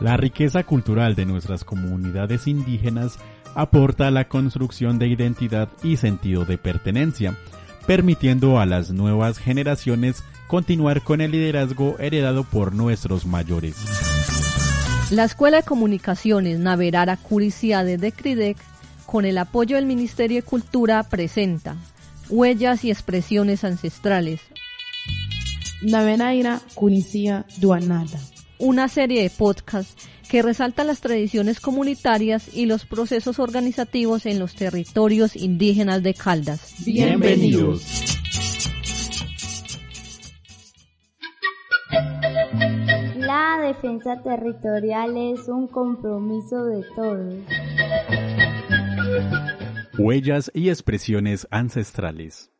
La riqueza cultural de nuestras comunidades indígenas aporta a la construcción de identidad y sentido de pertenencia, permitiendo a las nuevas generaciones continuar con el liderazgo heredado por nuestros mayores. La Escuela de Comunicaciones Naverara Curiciade de CRIDEC, con el apoyo del Ministerio de Cultura, presenta Huellas y Expresiones Ancestrales. Navenaira Cunicia Duanada. Una serie de podcasts que resalta las tradiciones comunitarias y los procesos organizativos en los territorios indígenas de Caldas. Bienvenidos. La defensa territorial es un compromiso de todos. Huellas y expresiones ancestrales.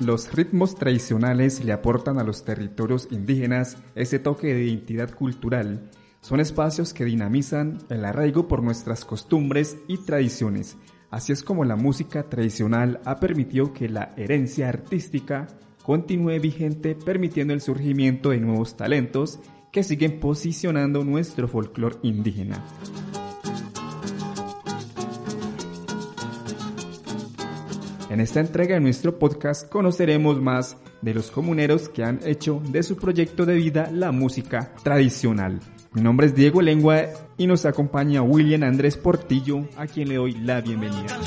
Los ritmos tradicionales le aportan a los territorios indígenas ese toque de identidad cultural. Son espacios que dinamizan el arraigo por nuestras costumbres y tradiciones. Así es como la música tradicional ha permitido que la herencia artística continúe vigente, permitiendo el surgimiento de nuevos talentos que siguen posicionando nuestro folclore indígena. En esta entrega de nuestro podcast conoceremos más de los comuneros que han hecho de su proyecto de vida la música tradicional. Mi nombre es Diego Lengua y nos acompaña William Andrés Portillo, a quien le doy la bienvenida.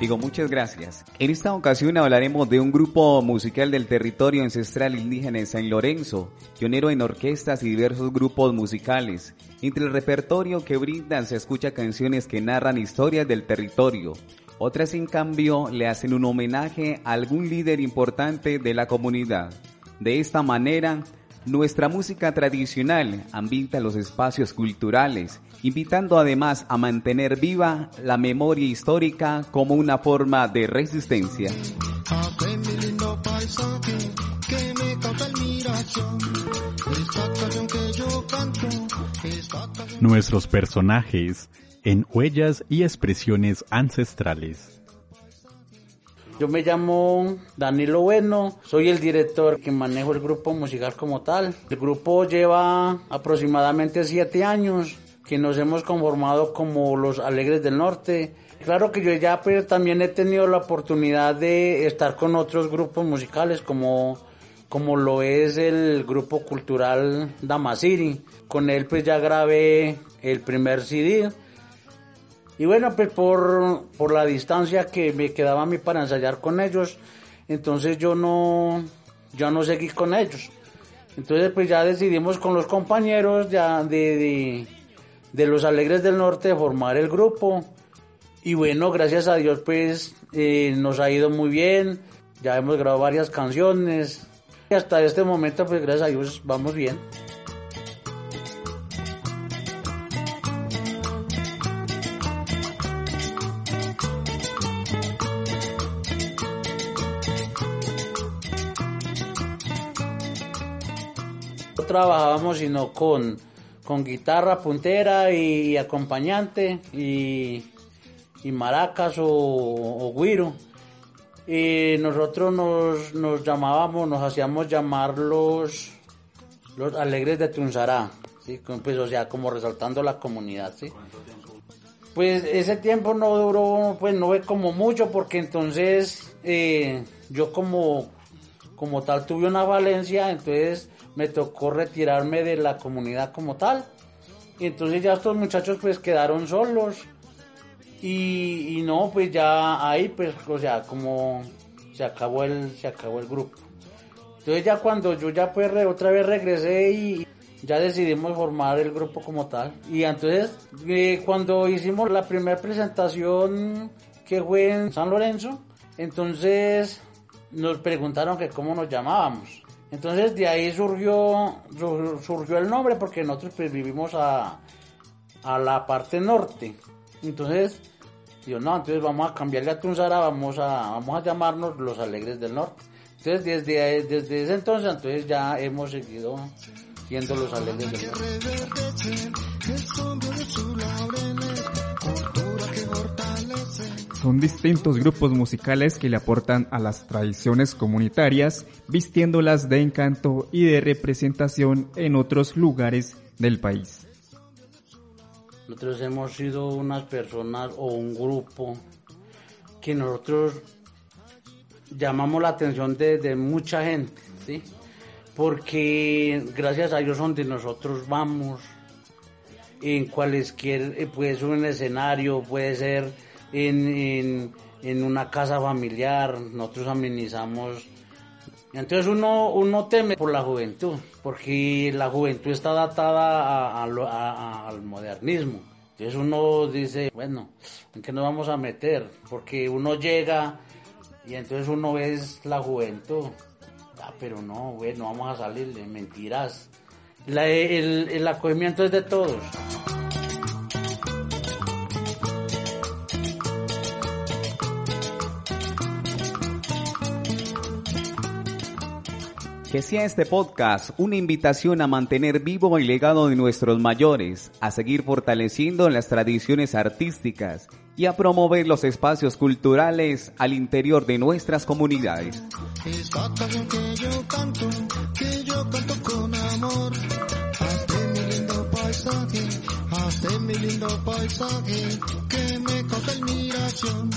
Digo, muchas gracias. En esta ocasión hablaremos de un grupo musical del territorio ancestral indígena de San Lorenzo, pionero en orquestas y diversos grupos musicales. Entre el repertorio que brindan se escucha canciones que narran historias del territorio. Otras, en cambio, le hacen un homenaje a algún líder importante de la comunidad. De esta manera, nuestra música tradicional ambienta los espacios culturales, invitando además a mantener viva la memoria histórica como una forma de resistencia. Nuestros personajes en huellas y expresiones ancestrales. Yo me llamo Danilo Bueno, soy el director que manejo el grupo musical como tal. El grupo lleva aproximadamente siete años que nos hemos conformado como los Alegres del Norte. Claro que yo ya pues, también he tenido la oportunidad de estar con otros grupos musicales como, como lo es el grupo cultural Damasiri. Con él pues ya grabé el primer CD y bueno, pues por, por la distancia que me quedaba a mí para ensayar con ellos, entonces yo no, yo no seguí con ellos. Entonces pues ya decidimos con los compañeros ya de, los Alegres del Norte formar el grupo. Y bueno, gracias a Dios pues eh, nos ha ido muy bien. Ya hemos grabado varias canciones. Y hasta este momento pues gracias a Dios vamos bien. trabajábamos sino con, con guitarra puntera y, acompañante y, maracas o, o guiro. Y nosotros nos, nos, llamábamos, nos hacíamos llamar los, los alegres de Tunzará, ¿sí? pues, o sea, como resaltando la comunidad. ¿sí? Pues ese tiempo no duró, pues no fue como mucho, porque entonces eh, yo como, como tal tuve una valencia, entonces me tocó retirarme de la comunidad como tal. Y entonces ya estos muchachos pues quedaron solos. Y, no, pues ya ahí pues, o sea, como se acabó el, se acabó el grupo. Entonces ya cuando yo ya pues otra vez regresé y ya decidimos formar el grupo como tal. Y entonces eh, cuando hicimos la primera presentación que fue en San Lorenzo, entonces nos preguntaron que cómo nos llamábamos. Entonces de ahí surgió, surgió el nombre porque nosotros pues vivimos a, a la parte norte. Entonces, digo, no, entonces vamos a cambiarle a Tunzara, vamos a, vamos a llamarnos los Alegres del Norte. Entonces desde, desde ese entonces, entonces ya hemos seguido siendo los Alegres del Norte. Son distintos grupos musicales que le aportan a las tradiciones comunitarias, vistiéndolas de encanto y de representación en otros lugares del país. Nosotros hemos sido unas personas o un grupo que nosotros llamamos la atención de, mucha gente, ¿sí? Porque gracias a ellos donde nosotros vamos, en cualesquier, eh, puede ser un escenario, puede ser en, una casa familiar, nosotros amenizamos. Entonces uno, uno teme por la juventud, porque la juventud está adaptada al modernismo. Entonces uno dice, bueno, ¿en qué nos vamos a meter? Porque uno llega y entonces uno ve la juventud. Ah, pero no, bueno, vamos a salir de mentiras. el, el acogimiento es de todos. Que sea este podcast una invitación a mantener vivo el legado de nuestros mayores, a seguir fortaleciendo las tradiciones artísticas y a promover los espacios culturales al interior de nuestras comunidades. mi lindo paisaje, que me. De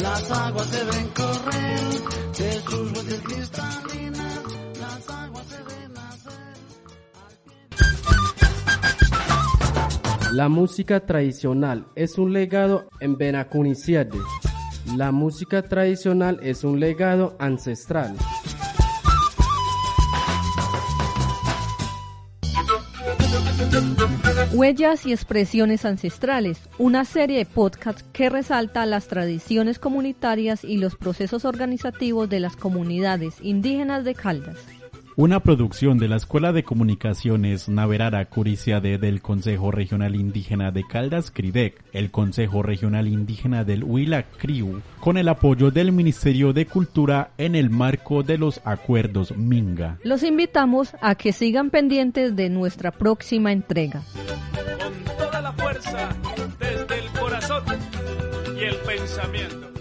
las aguas deben correr, de sus fuentes cristalinas. La música tradicional es un legado en Benacuniciade. La música tradicional es un legado ancestral. Huellas y expresiones ancestrales, una serie de podcasts que resalta las tradiciones comunitarias y los procesos organizativos de las comunidades indígenas de Caldas una producción de la Escuela de Comunicaciones Naverara Curiciade del Consejo Regional Indígena de Caldas Cridec, el Consejo Regional Indígena del Huila Criu, con el apoyo del Ministerio de Cultura en el marco de los acuerdos Minga. Los invitamos a que sigan pendientes de nuestra próxima entrega. Con toda la fuerza, desde el corazón y el pensamiento.